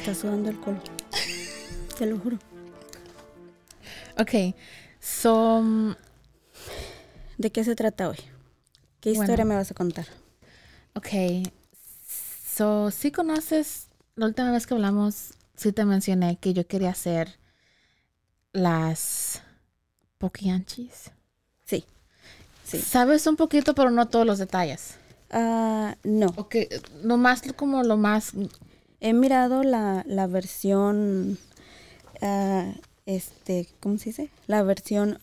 Está sudando el col. Te lo juro. Ok, so, mm, ¿De qué se trata hoy? ¿Qué historia me vas a contar? ok, so, si conoces, la última vez que hablamos, sí te mencioné que yo quería hacer las poquianchis. Sí. Sí. Sabes un poquito, pero no todos los detalles. Ah, no. Ok, nomás como lo más, He mirado la, la versión, ah, este, ¿cómo se dice? La versión,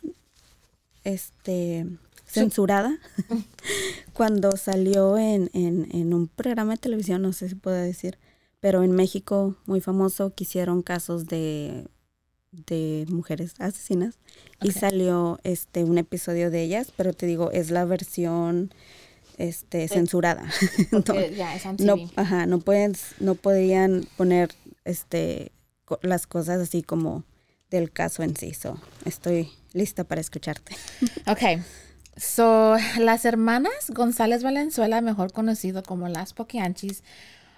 este, censurada. Cuando salió en, en, en un programa de televisión, no sé si puedo decir, pero en México, muy famoso, que hicieron casos de, de mujeres asesinas. Y salió este un episodio de ellas, pero te digo, es la versión este censurada. No- ya es no, ajá, no pueden, no podían poner este co- las cosas así como del caso en sí. So, estoy lista para escucharte. Ok. So, las hermanas González Valenzuela, mejor conocido como las Poquianchis,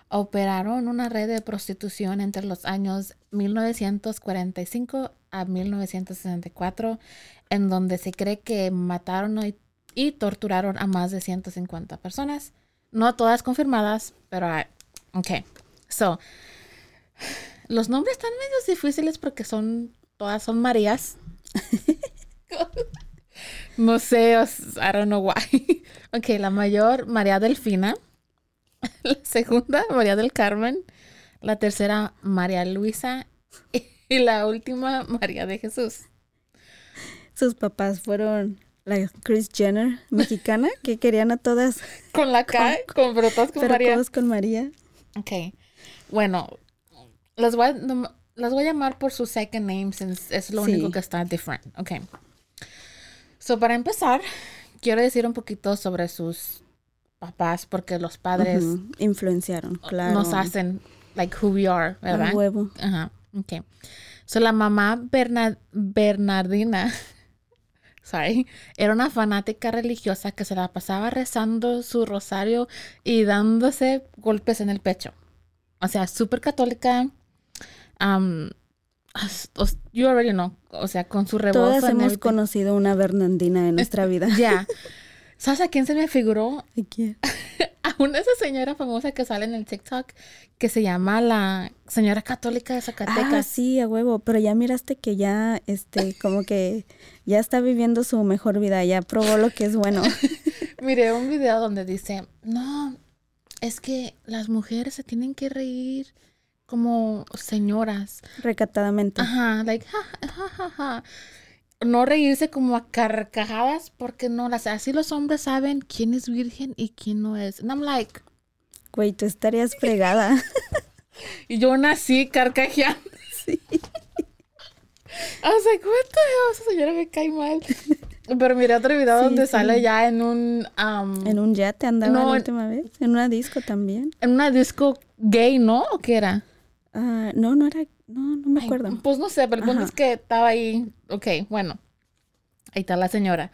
operaron una red de prostitución entre los años 1945 a 1964, en donde se cree que mataron y, y torturaron a más de 150 personas. No todas confirmadas, pero ok. So, los nombres están medio difíciles porque son todas son Marías. No sé, I don't know why. Ok, la mayor, María Delfina. La segunda, María del Carmen. La tercera, María Luisa. Y la última, María de Jesús. Sus papás fueron la Chris Jenner mexicana que querían a todas, Con la K, con, todas con pero María. todos con María. Ok. Bueno, las voy, a, las voy a llamar por su second name, since es lo Sí. único que está different. Ok. So, para empezar, quiero decir un poquito sobre sus papás, porque los padres Influenciaron, claro. nos hacen like who we are, ¿verdad? huevo. Ajá, ok. So, la mamá Berna- Bernardina, sorry, era una fanática religiosa que se la pasaba rezando su rosario y dándose golpes en el pecho. O sea, súper católica. Um, you already know. O sea, con su rebozo. Todas and hemos everything. conocido una Bernardina en nuestra vida. Ya. ¿Sabes a quién se me figuró? ¿Y quién? una esa señora famosa que sale en el TikTok que se llama la señora católica de Ah, Zacatecas. sí, a huevo, pero ya miraste que ya, este, como que ya está viviendo su mejor vida, ya probó lo que es bueno. Miré un video donde dice, no, es que las mujeres se tienen que reír como señoras. Recatadamente. Ajá, like, ja, ja, ja, ja. No reírse como a carcajadas porque no, las, así los hombres saben quién es virgen y quién no es. And I'm like, Güey, tú estarías fregada. y yo nací carcajeando. I was like, what the hell, esa señora me cae mal. Pero miré otro video Sí, donde sí. sale ya en un, um, En un yate andaba No, la última vez. En una disco también. en una disco gay, ¿no? ¿O qué era? Ah, no, no era, no, no me Ay, acuerdo. pues no sé, pero el punto es que estaba ahí. Ok, bueno. Ahí está la señora.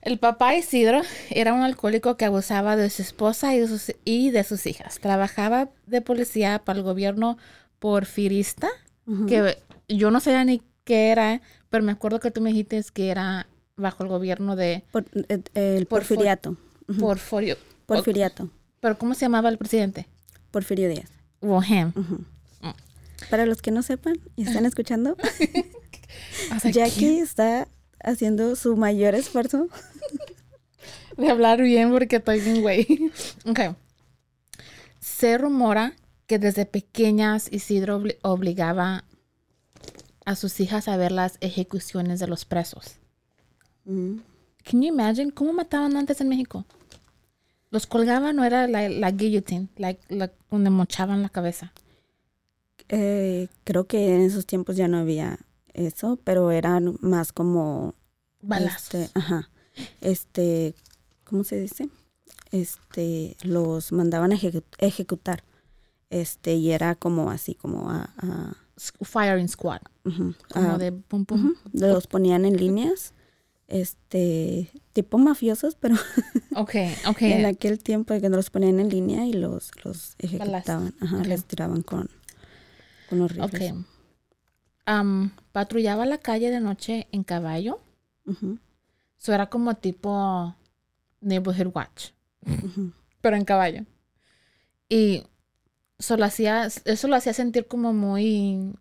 El papá Isidro era un alcohólico que abusaba de su esposa y de sus, y de sus hijas. Trabajaba de policía para el gobierno porfirista, que yo no sabía ni qué era, pero me acuerdo que tú me dijiste que era bajo el gobierno de Por- eh, el Por- porfiriato. Porfirio. Porfiriato. Pero ¿cómo se llamaba el presidente? Porfirio Díaz. Him. Ujú. Para los que no sepan y están escuchando, Jackie está haciendo su mayor esfuerzo. de hablar bien porque estoy bien güey. Ok. Se rumora que desde pequeñas Isidro obli- obligaba a sus hijas a ver las ejecuciones de los presos. Mm. Can you imagine cómo mataban antes en México? Los colgaban, no era la, la guillotine, like, la- donde mochaban la cabeza. Eh, creo que en esos tiempos ya no había eso, pero eran más como Balazos. Este, ajá. Este, ¿cómo se dice? Este, los mandaban a ejecu- ejecutar. Este, y era como así, como a, a- Firing squad. Como a- de pum pum. los ponían en líneas, este, tipo mafiosos, pero Ok, ok. en aquel tiempo que los ponían en línea y los, los ejecutaban, ajá, Ok. les tiraban con, con los Ok. rifles. Am, patrullaba la calle de noche en caballo. Ujú, Eso era como tipo neighborhood watch, pero en caballo. Y eso lo hacía, eso lo hacía sentir como muy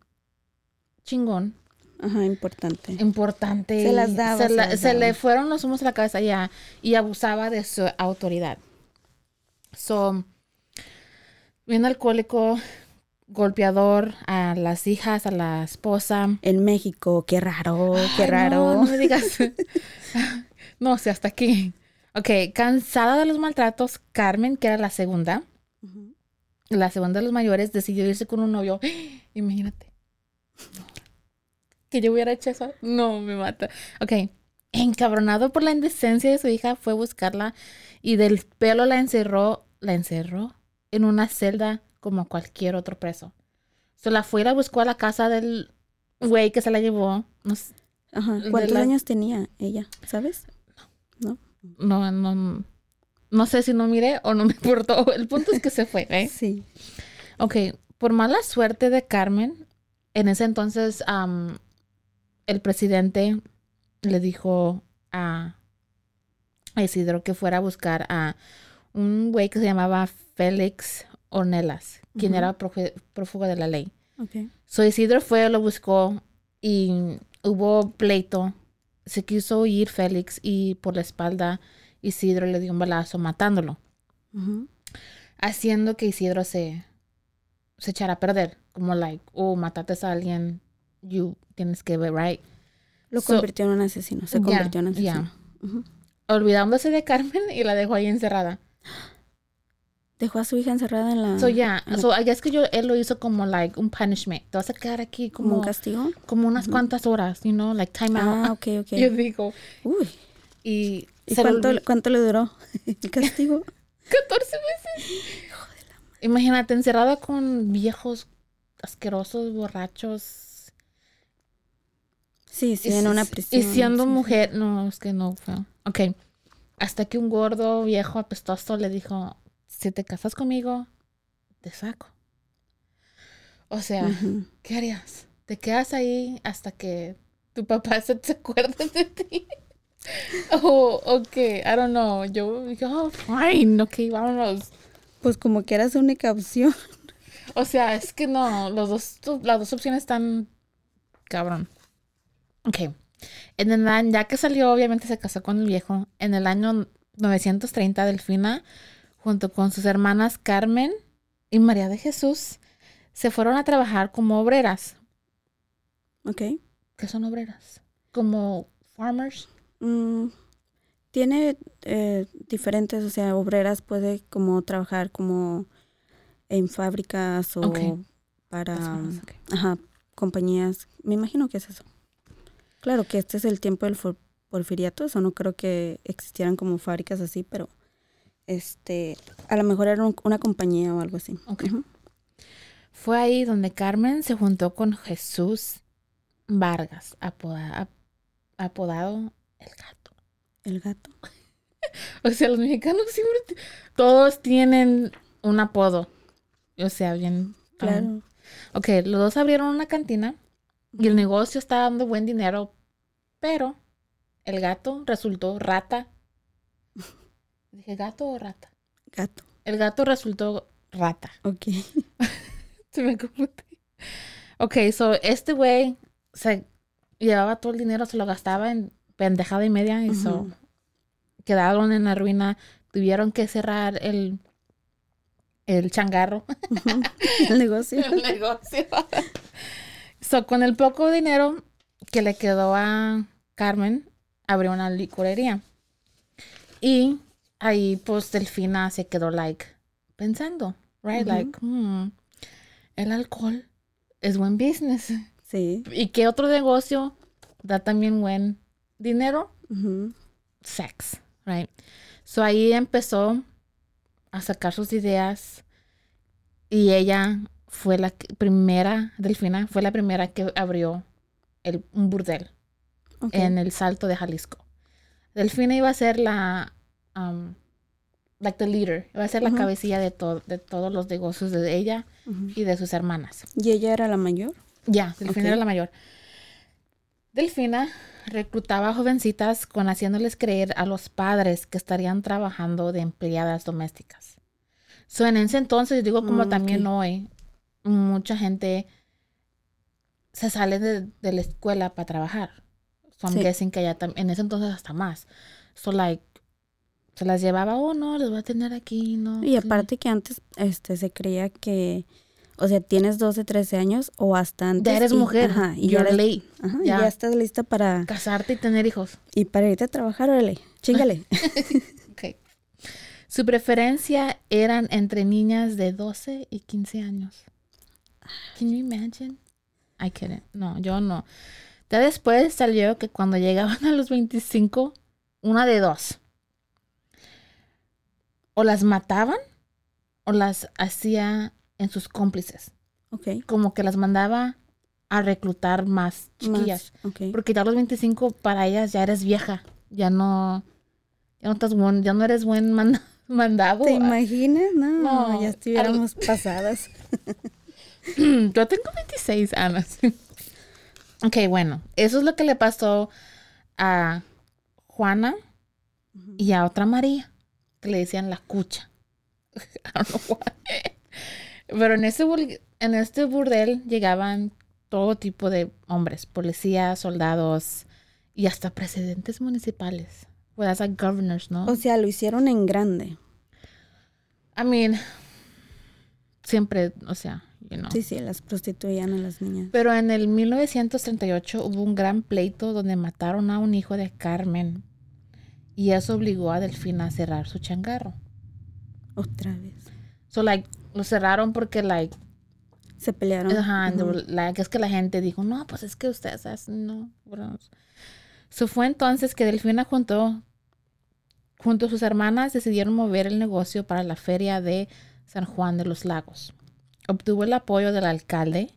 chingón, Ajá, importante. importante. Se las daba, Se, se la- las se le fueron los humos a la cabeza ya y abusaba de su autoridad. So, bien alcohólico, golpeador a las hijas, a la esposa. En México, qué raro, qué Ay, raro. No, no me digas. no, o sea, hasta aquí. Ok, cansada de los maltratos, Carmen, que era la segunda, la segunda de los mayores, decidió irse con un novio. Imagínate. Que yo hubiera hecho eso. No, me mata. Ok. Encabronado por la indecencia de su hija, fue a buscarla y del pelo la encerró, la encerró en una celda como cualquier otro preso. Se la fue y la buscó a la casa del güey que se la llevó. No, Ajá. ¿Cuántos la- años tenía ella? ¿Sabes? no, no, no sé si no miré o no me importó. El punto es que se fue, ¿eh? Sí. Ok, por mala suerte de Carmen, en ese entonces el presidente le dijo a Isidro que fuera a buscar a un güey que se llamaba Félix Ornelas, quien era prófugo de la ley. Ok. So Isidro fue, lo buscó y hubo pleito. Se quiso ir Félix y por la espalda Isidro le dio un balazo matándolo, haciendo que Isidro se, se echara a perder. Como like, oh, mataste a alguien, you tienes que ver, right? Lo So- convirtió en un asesino. Se convirtió en asesino. Ujú. Olvidándose de Carmen y la dejó ahí encerrada. Dejó a su hija encerrada en la. So ya, la- so guess que yo, él lo hizo como like un punishment. Te vas a quedar aquí como como, un castigo. como unas cuantas horas, you know, like time out. Ah, ok, ok. Yo digo, Uy. y, ¿Y se le cuánto, cuánto le duró el castigo? 14 meses. Imagínate, encerrada con viejos asquerosos, borrachos. Sí, sí, Y en una si- prisión. Y siendo sí. mujer, no, es que no fue. Ok. Hasta que un gordo, viejo, apestoso le dijo, si te casas conmigo, te saco. O sea. ¿qué harías? ¿Te quedas ahí hasta que tu papá se te acuerde de ti? O, ok, I don't know. Yo oh, fine, ok, vámonos. Pues como que era su única opción. O sea, es que no, los dos, las dos opciones están cabrón. Ok. En el año, ya que salió, obviamente se casó con el viejo. En el año 930, Delfina, junto con sus hermanas Carmen y María de Jesús, se fueron a trabajar como obreras. Ok. ¿Qué son obreras? Como farmers. Mm, tiene eh, diferentes, o sea, obreras puede como trabajar como en fábricas o para Personas, ajá, compañías. Me imagino que es eso. Claro que este es el tiempo del porfiriato, eso no creo que existieran como fábricas así, pero este, a lo mejor era un- una compañía o algo así. Fue ahí donde Carmen se juntó con Jesús Vargas, apoda- ap- apodado el gato. El gato. O sea, los mexicanos siempre, todos tienen un apodo. O sea, bien. um, Claro. ok, los dos abrieron una cantina y el negocio está dando buen dinero, pero el gato resultó rata. Dije, ¿gato o rata? Gato. El gato resultó rata. Ok. Se me confundí. Ok, so este güey se llevaba todo el dinero, se lo gastaba en pendejada y media y so Ujú. quedaron en la ruina. Tuvieron que cerrar el, el changarro. El negocio. el negocio. so, con el poco dinero que le quedó a Carmen, abrió una licorería. Y ahí, pues, Delfina se quedó, like, pensando, right? Like, hmm, el alcohol es buen business. Sí. ¿Y qué otro negocio da también buen dinero? Sex, right? So ahí empezó a sacar sus ideas y ella fue la que- primera, Delfina, fue la primera que abrió el, un burdel en el Salto de Jalisco. Delfina iba a ser la, um, like the leader, iba a ser la Ujú. cabecilla de, to- de todos los negocios de ella Ujú. y de sus hermanas. ¿Y ella era la mayor? Ya, Delfina Ok. era la mayor. Delfina reclutaba jovencitas con haciéndoles creer a los padres que estarían trabajando de empleadas domésticas. So, en ese entonces, digo como también hoy, mucha gente se sale de, de la escuela para trabajar. So, I'm Sí. guessing que tam- en ese entonces hasta más. So, like, se las llevaba, oh, no, les voy a tener aquí, no. Y sí". aparte que antes este se creía que, o sea, tienes 12, 13 años o hasta antes. Ya eres y- mujer, Ajá, y ya, eres- late. ajá, y ya. estás lista para, Casarte y tener hijos. y para irte a trabajar, órale, chíngale. Ok. Su preferencia eran entre niñas de 12 y 15 años. Can you imagine? I couldn't. No, yo no. Ya después salió que cuando llegaban a los 25, una de dos. O las mataban o las hacía en sus cómplices. ok. Como que las mandaba a reclutar más Más, chiquillas. ok. Porque ya a los 25 para ellas ya eres vieja. Ya no, ya no estás buen, ya no eres buen man- mandado. ¿Te imaginas? No, No, ya estuviéramos pasadas. Yo tengo 26 años. ok, bueno, eso es lo que le pasó a Juana y a otra María, que le decían la cucha. I don't know why. Pero en este, en este burdel llegaban todo tipo de hombres, policías, soldados y hasta presidentes municipales. Well, that's like governors, ¿no? O sea, lo hicieron en grande. I mean, siempre, o sea, you know. Sí, sí, las prostituían a las niñas. Pero en el 1938 hubo un gran pleito donde mataron a un hijo de Carmen y eso obligó a Delfina a cerrar su changarro. Otra vez. So like lo cerraron porque like, Se pelearon. ajá, were like, es que la gente dijo, "No, pues es que ustedes hacen- no." bueno". So fue entonces que Delfina juntó junto a sus hermanas decidieron mover el negocio para la feria de San Juan de los Lagos. Obtuvo el apoyo del alcalde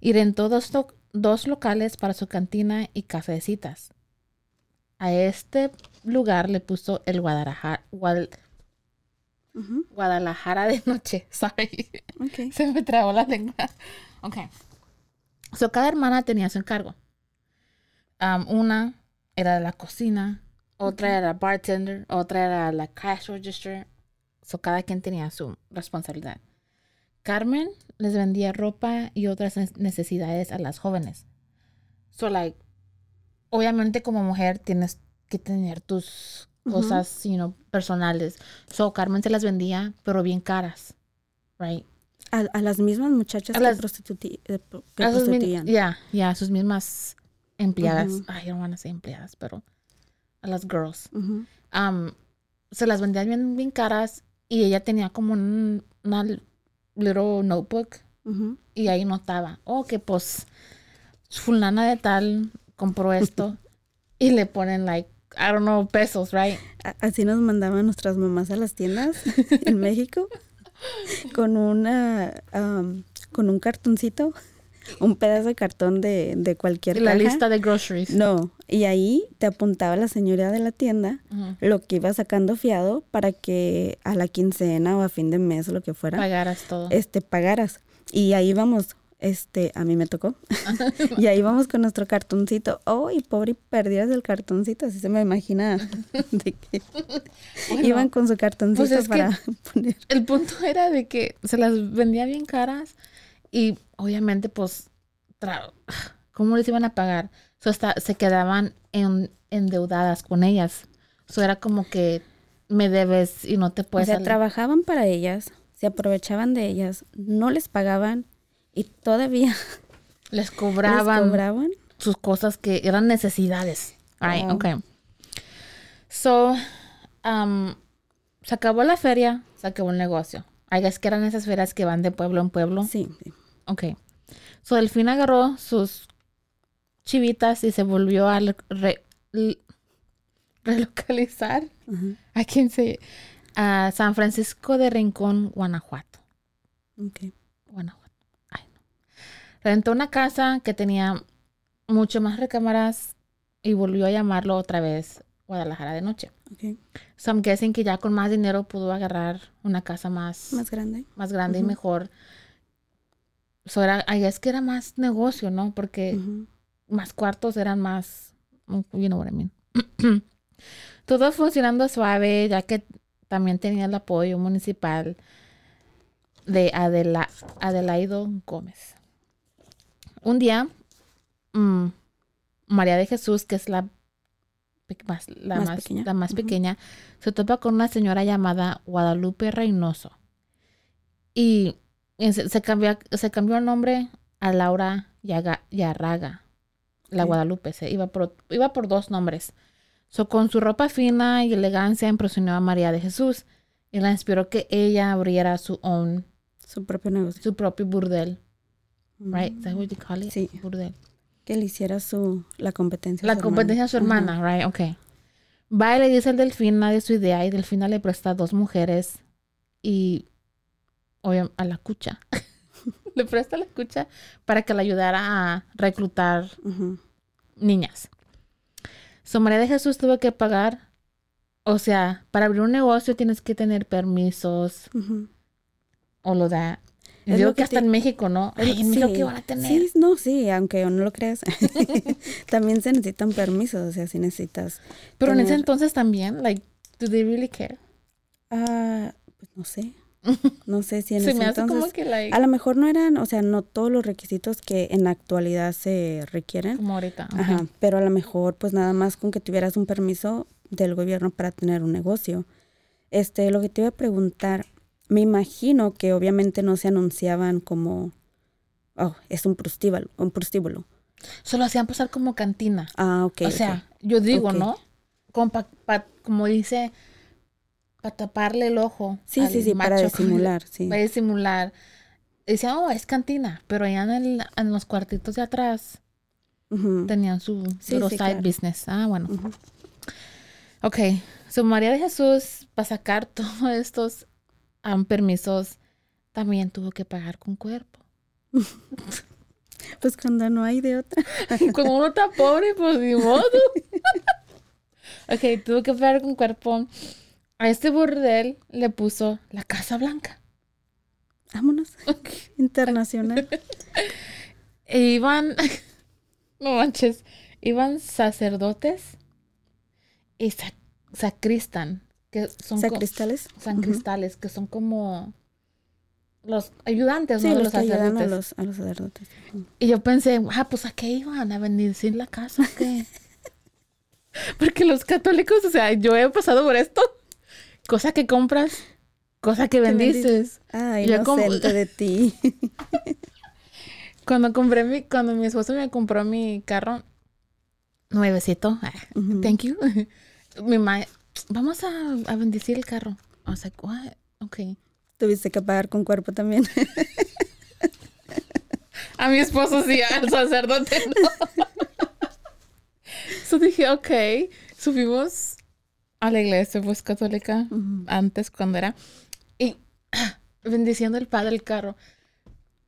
y rentó dos, dos locales para su cantina y casa de citas. A este lugar le puso el Guadalajara, Guad- Guadalajara de noche. Sorry. ok. Se me trabó la lengua. Ok. So, cada hermana tenía su encargo. Um, una era la cocina, otra era bartender, otra era la cash register. So, cada quien tenía su responsabilidad. Carmen les vendía ropa y otras ne- necesidades a las jóvenes. So, like, obviamente como mujer tienes que tener tus cosas, you know, personales. So, Carmen se las vendía, pero bien caras. Right? A, a las mismas muchachas A que, las- prostituti- eh, que A prostituían. Ya, ya, a sus mismas empleadas. Ay, no van a ser empleadas, pero a las girls. Um, se las vendían bien, bien caras y ella tenía como un, una little notebook y ahí notaba, oh, que pues fulana de tal compró esto y le ponen like, I don't know, pesos, right? Así nos mandaban nuestras mamás a las tiendas en México con una am, con un cartoncito, un pedazo de cartón de, de cualquier la caja. lista de groceries. No, y ahí te apuntaba la señora de la tienda lo que iba sacando fiado para que a la quincena o a fin de mes o lo que fuera, Pagaras todo. este pagaras. Y ahí vamos, este, a mí me tocó. y ahí vamos con nuestro cartoncito. Oh, y pobre y perdías el cartoncito, así se me imagina de que Bueno, iban con su cartoncito pues para poner. el punto era de que se las vendía bien caras y obviamente, pues, ¿cómo les iban a pagar? So, hasta se quedaban en, endeudadas con ellas. Eso era como que me debes y no te O puedes sea, salir. trabajaban para ellas, se aprovechaban de ellas, no les pagaban y todavía les les cobraban cobraban. sus cosas que eran necesidades. Right, Oh. okay. So, um, se acabó la feria, se acabó el negocio. I guess que eran esas ferias que van de pueblo en pueblo. Sí, sí. Ok. So, Delfín agarró sus chivitas y se volvió a re- re- l- relocalizar. Ajá. ¿A quién se? A San Francisco de Rincón, Guanajuato. Ok. Guanajuato. Rentó una casa que tenía mucho más recámaras y volvió a llamarlo otra vez Guadalajara de noche. ok. So I'm guessing que ya con más dinero pudo agarrar una casa más, Más grande. más grande y mejor. So era, guess que era más negocio, ¿no? Porque más cuartos eran más, you know what I mean. Todo funcionando suave, ya que también tenía el apoyo municipal de Adela, Adelaido Gómez. Un día, mm, María de Jesús, que es la, más, la, Más más, pequeña. la más Ujú. pequeña, se topa con una señora llamada Guadalupe Reynoso. Y, y se, se cambió, se cambió el nombre a Laura Yaga- Yarraga. La. Guadalupe, se iba por, iba por dos nombres. So, con su ropa fina y elegancia impresionó a María de Jesús y la inspiró que ella abriera su own, Su propio negocio. su propio burdel, right? Mm. Is that what you call it? Sí. Burdel. Que le hiciera su, la competencia. a La su hermana. competencia a su hermana, right? Ok. Va y le dice al Delfina de su idea y Delfina le presta dos mujeres y obvia- a la cucha. le presta la cucha para que le ayudara a reclutar niñas. So María de Jesús tuvo que pagar, o sea, para abrir un negocio tienes que tener permisos o lo da. Es Digo que que hasta te- en México, ¿no? Ay, en México que van a tener. Sí, no, sí, aunque no lo creas. también se necesitan permisos, o sea, si necesitas. Pero en ese tener- entonces también, like, do they really care? Ah, pues no sé. No sé si en Se ese me hace entonces. como que, like, A lo mejor no eran, o sea, no todos los requisitos que en la actualidad se requieren. como ahorita. Ajá, pero a lo mejor pues nada más con que tuvieras un permiso del gobierno para tener un negocio. Este, lo que te iba a preguntar, me imagino que obviamente no se anunciaban como, oh, es un prostíbulo, un prostíbulo. Solo hacían pasar como cantina. Ah, ok. o sea, yo digo. ¿no? Como, pa- pa- como dice, para taparle el ojo. sí, al sí, sí, para disimular, sí. Para disimular. Decían, oh, es cantina. Pero allá en, el- en los cuartitos de atrás tenían su Sí, sí, side claro. business. Ah, bueno. ujú. Ok. So, María de Jesús, para sacar todos estos um, permisos, también tuvo que pagar con cuerpo. Pues cuando no hay de otra. Como uno está pobre, pues ni modo. ok, tuvo que pagar con cuerpo. A este burdel le puso la Casa Blanca. Vámonos. Internacional. E iban, no manches, iban sacerdotes y sa- sacristan, que son Sacristales. san Ujú. cristales, que son como los ayudantes Sí, ¿no? los los que a los, a los sacerdotes. Y yo pensé, ah, pues a qué iban a bendecir la casa, qué. Porque los católicos, o sea, yo he pasado por esto. Cosa que compras, cosa que bendices. Ay, Yo de ti. Cuando compré mi, cuando mi esposo me compró mi carro nuevecito, ah, thank you. mi ma, vamos a, a bendecir el carro. I was like, what? Okay. Tuviste que pagar con cuerpo también. A mi esposo sí, al sacerdote no. so dije, ok. Subimos a la iglesia, pues católica, antes cuando era. Y ah, bendiciendo el padre el carro.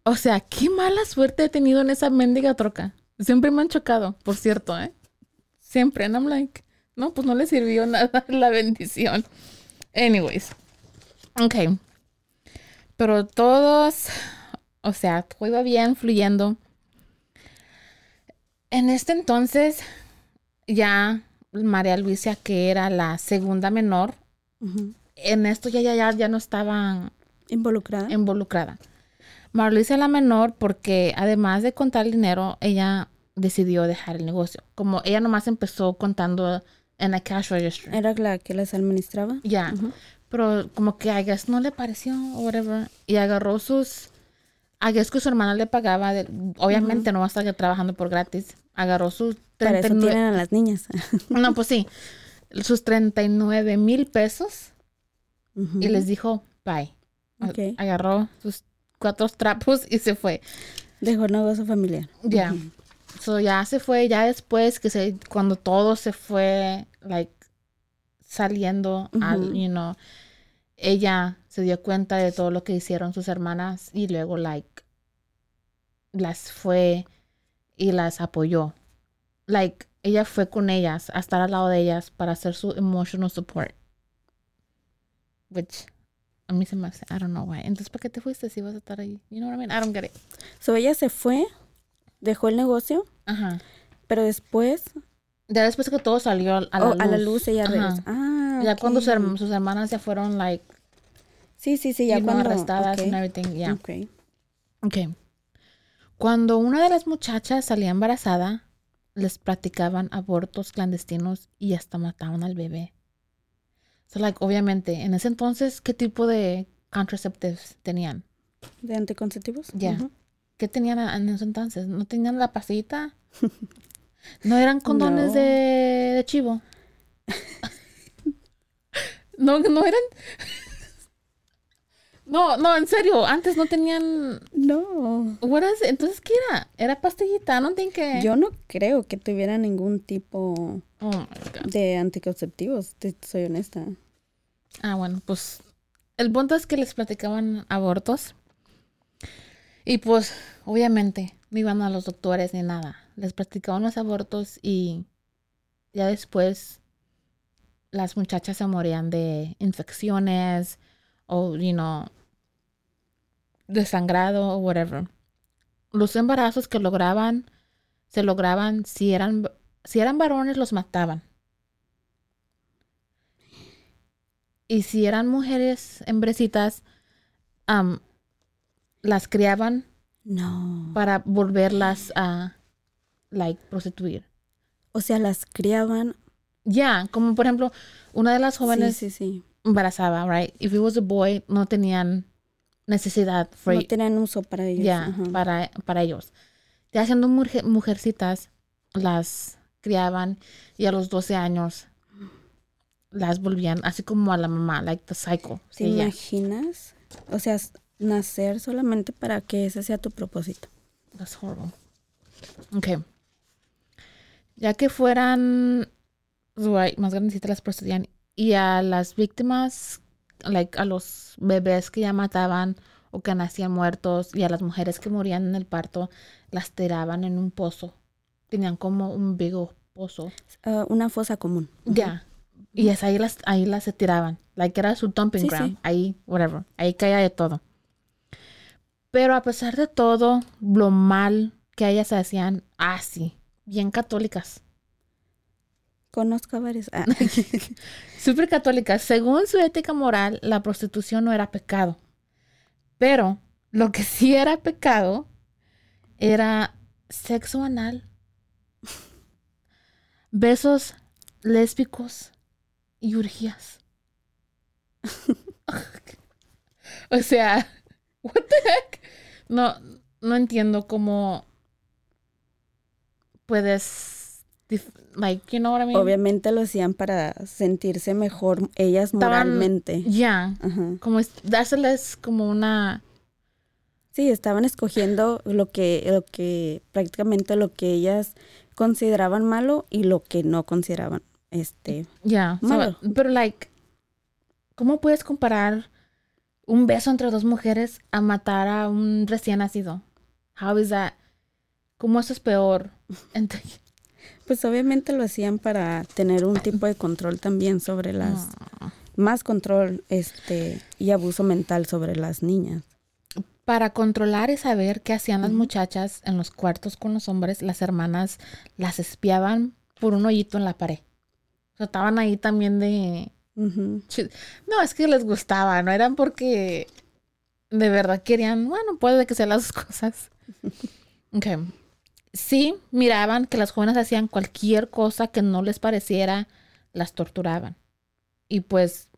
O sea, qué mala suerte he tenido en esa mendiga troca. Siempre me han chocado, por cierto, ¿eh? Siempre. And I'm like, no, pues no le sirvió nada la bendición. Anyways. Ok. Pero todos, o sea, todo iba bien, fluyendo. En este entonces, ya María Luisa, que era la segunda menor, en esto ya, ya, ya, ya no estaba Involucrada. involucrada. Marlise la menor porque además de contar el dinero, ella decidió dejar el negocio. Como ella nomás empezó contando en la cash register. Era la que les administraba. Ya. Pero como que a guess no le pareció o whatever. Y agarró sus... A guess que su hermana le pagaba. de- obviamente no va a estar trabajando por gratis. Agarró sus Para eso 39 a las niñas. No, pues sí. Sus 39 mil pesos. Ujú. Y les dijo, bye. A- Ok. Agarró sus cuatro trapos y se fue. Dejó el negocio familiar. Ya. So ya se fue, ya después que se, cuando todo se fue, like, saliendo, al, you know, ella se dio cuenta de todo lo que hicieron sus hermanas y luego, like, las fue y las apoyó. Like, ella fue con ellas, a estar al lado de ellas para hacer su emotional support. Which, a mí se me hace, I don't know why. Entonces, ¿para qué te fuiste si vas a estar ahí? You know what I mean? I don't get it. So ella se fue, dejó el negocio, Ajá. pero después Ya después que todo salió a la, oh, luz. a la luz ella regresó. Ah, Ya cuando ok. sus, herm- sus hermanas ya fueron, like, Sí, sí, sí, ya cuando arrestadas ok, and everything. Yeah. ok. Okay. Cuando una de las muchachas salía embarazada, les practicaban abortos clandestinos y hasta mataban al bebé. So, like, obviamente, en ese entonces, ¿qué tipo de contraceptives tenían? ¿De anticonceptivos? Ya. ¿Qué tenían en ese entonces? ¿No tenían la pasita? ¿No eran condones No. de, de chivo? no, no eran... No, no, en serio, antes no tenían... No. Entonces, ¿qué era? Era pastillita, no think que... Yo no creo que tuviera ningún tipo Oh, de anticonceptivos, te soy honesta. Ah, bueno, pues el punto es que les platicaban abortos. Y pues, obviamente, no iban a los doctores ni nada. Les practicaban los abortos y ya después las muchachas se morían de infecciones o, you know, de sangrado o whatever. Los embarazos que lograban, se lograban, si eran, si eran varones, los mataban. Y si eran mujeres hembrecitas, am, las criaban No. para volverlas a, like, prostituir. O sea, las criaban. Ya, como por ejemplo, una de las jóvenes Sí, sí, sí. embarazaba, right? If it was a boy, no tenían necesidad for No tenían uso para ellos. ya, ajá. para, para ellos. Ya siendo mujer- mujercitas, las criaban y a los 12 años las volvían así como a la mamá, like the cycle. ¿Te imaginas? O sea, nacer solamente para que ese sea tu propósito. That's horrible. Okay. Ya que fueran right, más grandecitas las prostituían y a las víctimas, like a los bebés que ya mataban o que nacían muertos y a las mujeres que morían en el parto, las tiraban en un pozo. Tenían como un vigo pozo. Ah, una fosa común. Ya. Y es ahí las, ahí las se tiraban. Like era su dumping Sí, ground. sí. Ahí, whatever. Ahí caía de todo. Pero a pesar de todo, lo mal que ellas hacían, así, bien católicas. Conozco a varios. Ah, Súper católicas. Según su ética moral, la prostitución no era pecado. Pero lo que sí era pecado era sexo anal, besos lésbicos y urgías. o sea, what the heck? No, no entiendo cómo puedes, like, you know what I mean? Obviamente lo hacían para sentirse mejor ellas Estaban- moralmente. Ya, como es, dárseles como una Sí, estaban escogiendo lo que, lo que, prácticamente lo que ellas consideraban malo y lo que no consideraban, este, Ya, Malo. pero like, ¿cómo puedes comparar un beso entre dos mujeres a matar a un recién nacido? How is that? ¿Cómo eso es peor? Pues obviamente lo hacían para tener un tipo de control también sobre las, más control, este, y abuso mental sobre las niñas. Para controlar y saber qué hacían las muchachas en los cuartos con los hombres, las hermanas las espiaban por un hoyito en la pared. O sea, estaban ahí también de... No, es que les gustaba, no eran porque de verdad querían, bueno, puede que sean las cosas. Ok. Sí, miraban que las jóvenes hacían cualquier cosa que no les pareciera, las torturaban. Y pues,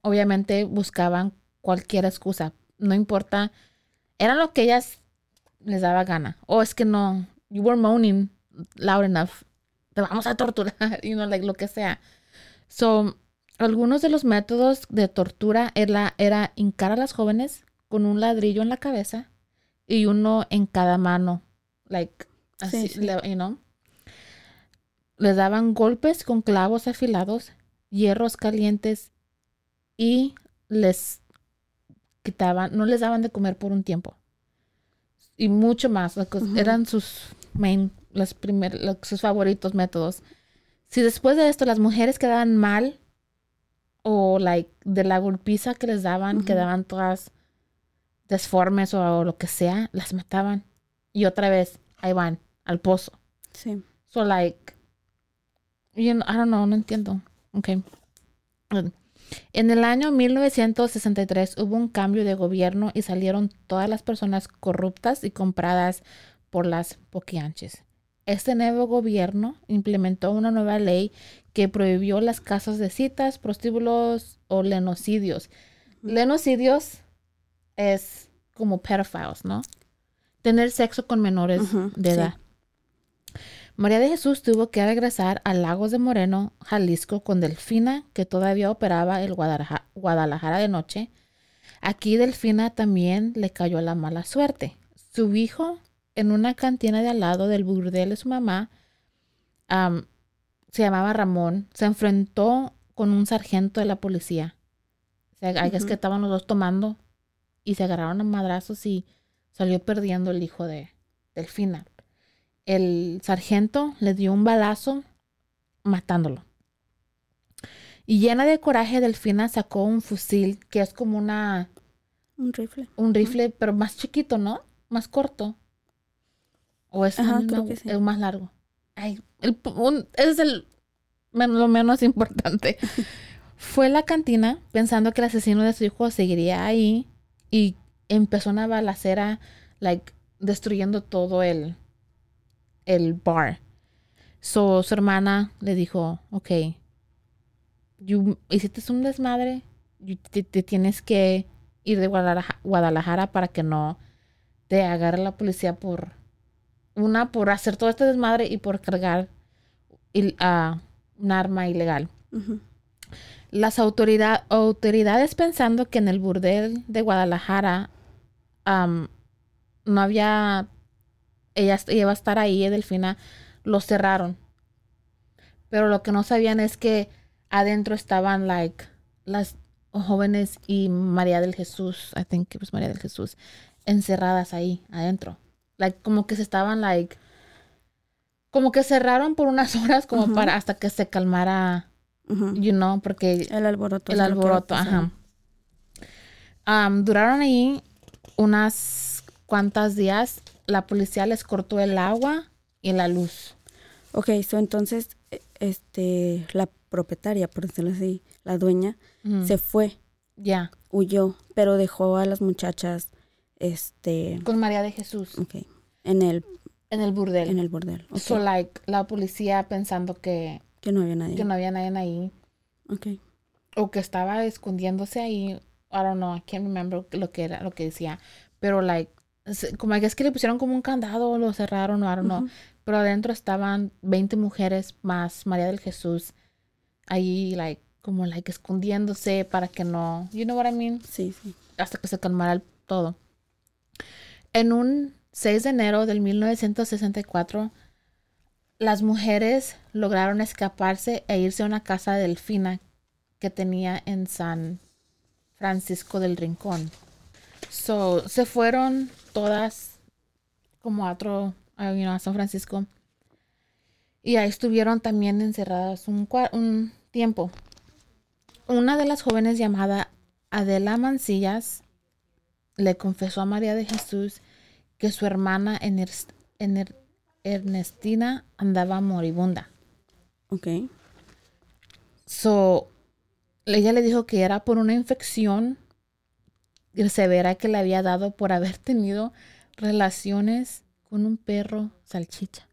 obviamente buscaban cualquier excusa. No importa, era lo que ellas les daba gana. O es que no, you were moaning loud enough. Te vamos a torturar, y no like, lo que sea. So, algunos de los métodos de tortura era, era hincar a las jóvenes con un ladrillo en la cabeza y uno en cada mano. Like, así, Sí, sí. le- you know. Les daban golpes con clavos afilados, hierros calientes y les quitaban, no les daban de comer por un tiempo. Y mucho más. like. Eran sus main, los primer, los- sus favoritos métodos. Si después de esto las mujeres quedaban mal o like de la golpiza que les daban, Ujú. quedaban todas desformes o, lo que sea, las mataban. Y otra vez, ahí van, al pozo. Sí. So like, you know, I don't know, no entiendo. Okay. En el año 1963 hubo un cambio de gobierno y salieron todas las personas corruptas y compradas por las poquianches. Este nuevo gobierno implementó una nueva ley que prohibió las casas de citas, prostíbulos o lenocidios. Lenocidios es como pedophiles, ¿no? Tener sexo con menores de sí. edad. María de Jesús tuvo que regresar a Lagos de Moreno, Jalisco, con Delfina, que todavía operaba el Guadalaja- Guadalajara de noche. Aquí Delfina también le cayó la mala suerte. Su hijo, en una cantina de al lado del burdel de su mamá, am, se llamaba Ramón, se enfrentó con un sargento de la policía. O sea, es que estaban los dos tomando y se agarraron a madrazos y salió perdiendo el hijo de Delfina el sargento le dio un balazo matándolo. Y llena de coraje, Delfina sacó un fusil que es como una Un rifle. un rifle, pero más chiquito, ¿no? Más corto. O es, Ajá, misma- creo que sí. es más largo. Ay, el un- es el lo menos importante. Fue a la cantina pensando que el asesino de su hijo seguiría ahí y empezó una balacera, like, destruyendo todo el, el bar. So, su hermana le dijo, ok, you, hiciste un desmadre, you- te, te tienes que ir de Guadalajara, Guadalajara para que no te agarre la policía por, una, por hacer todo este desmadre y por cargar il- un arma ilegal. Las autoridad- autoridades pensando que en el burdel de Guadalajara no había, ella iba a estar ahí, Delfina, lo cerraron. Pero lo que no sabían es que adentro estaban, like, las jóvenes y María del Jesús, I think it was María del Jesús, encerradas ahí, adentro. Like, como que se estaban, like, como que cerraron por unas horas como para hasta que se calmara you know, porque El alboroto. el alboroto, ajá. Am, duraron ahí unas cuantas días. La policía les cortó el agua y la luz. Ok, so entonces, e- este, la propietaria, por decirlo así, la dueña, se fue, Ya, huyó, pero dejó a las muchachas, este, con María de Jesús ok, en el, en el burdel. en el bordel. ok, So, like, la policía pensando que, que no había nadie. que no había nadie ahí Ok, o que estaba escondiéndose ahí. I don't know, I can't remember lo que era, lo que decía. Pero, like, como que es que le pusieron como un candado lo cerraron o I don't know. Ujú. Pero adentro estaban 20 mujeres más María del Jesús ahí, like, como, like, escondiéndose para que no, you know what I mean? sí, sí. Hasta que se calmara el todo. En un 6 de enero del 1964, las mujeres lograron escaparse e irse a una casa de Delfina que tenía en San Francisco del Rincón. So, se fueron todas como a otro, a, San Francisco. Y ahí estuvieron también encerradas un, un tiempo. Una de las jóvenes llamada Adela Mancillas le confesó a María de Jesús que su hermana Ernestina andaba moribunda. Ok, So, ella le dijo que era por una infección severa que le había dado por haber tenido relaciones con un perro salchicha.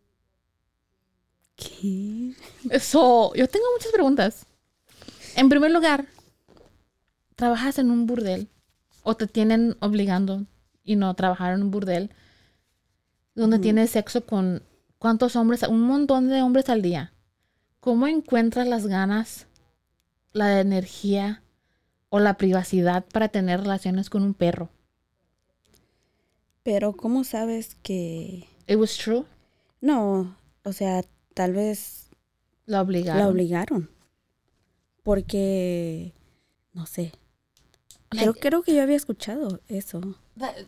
¿Qué? Eso, yo tengo muchas preguntas. En primer lugar, ¿trabajas en un burdel o te tienen obligando y no trabajar en un burdel donde tienes sexo con cuántos hombres, un montón de hombres al día? ¿Cómo encuentras las ganas, la energía o la privacidad para tener relaciones con un perro? Pero ¿cómo sabes que It was true. no, o sea, tal vez La obligaron. la obligaron? Porque no sé. Creo, Like, creo que yo había escuchado eso. that-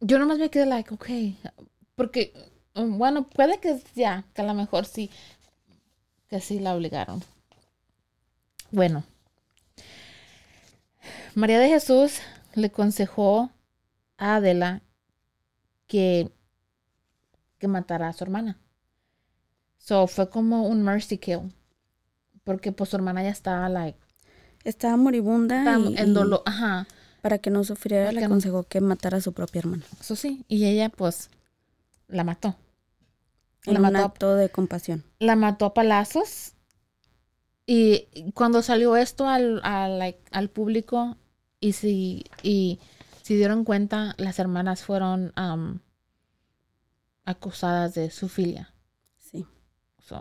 yo nomás me quedé like, ok, porque, um, bueno, puede que ya, que a lo mejor sí, que sí la obligaron. Bueno, María de Jesús le aconsejó a Adela que, que matara a su hermana. So fue como un mercy kill, porque pues su hermana ya estaba like, Estaba moribunda estaba y, en dolor, ajá. para que no sufriera le aconsejó que matara a su propia hermana. Eso sí, y ella pues la mató. La En un mató, a- acto de compasión. la mató a palazos. Y cuando salió esto al, al, al público y si, y se dieron cuenta, las hermanas fueron um, acusadas de sufilia. Sí. So,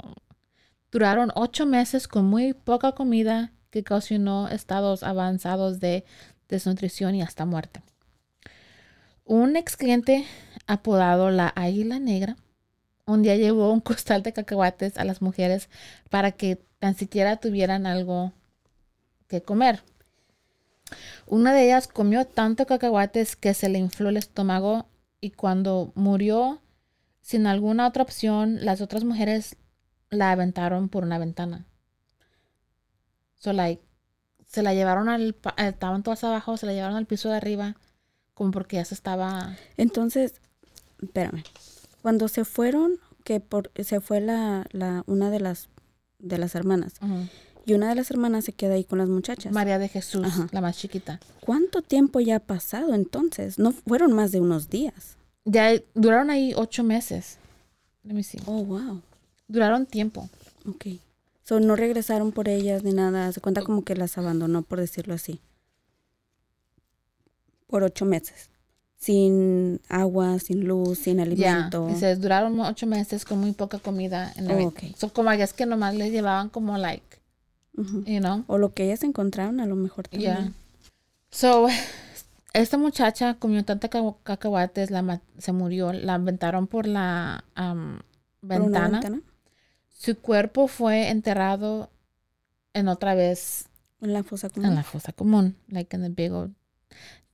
duraron ocho meses con muy poca comida que ocasionó estados avanzados de desnutrición y hasta muerte. Un ex cliente apodado la Águila Negra un día llevó un costal de cacahuates a las mujeres para que tan siquiera tuvieran algo que comer. Una de ellas comió tanto cacahuates que se le infló el estómago y cuando murió sin alguna otra opción, las otras mujeres la aventaron por una ventana. So, like, se la llevaron al, eh, estaban todas abajo, se la llevaron al piso de arriba, como porque ya se estaba, Entonces, espérame. Cuando se fueron, que por, se fue la, la, una de las, de las hermanas. ujú. Y una de las hermanas se queda ahí con las muchachas. María de Jesús, Ajá. la más chiquita. ¿Cuánto tiempo ya ha pasado entonces? No fueron más de unos días. Ya duraron ahí ocho meses. Let me see. Oh, wow. Duraron tiempo. Ok. So, no regresaron por ellas ni nada. Se cuenta como que las abandonó, por decirlo así. Por ocho meses. Sin agua, sin luz, sin Ya, alimento. dices, duraron ocho meses con muy poca comida. and Oh, everything. ok. So, como es que nomás les llevaban como like, Ujú. you know. O lo que ellas encontraron a lo mejor también. Ya. So, esta muchacha comió tanta ca- cacahuates, la se murió, la aventaron por la Por una ventana. Su cuerpo fue enterrado en otra vez En la fosa común. en la fosa común, like in the big old-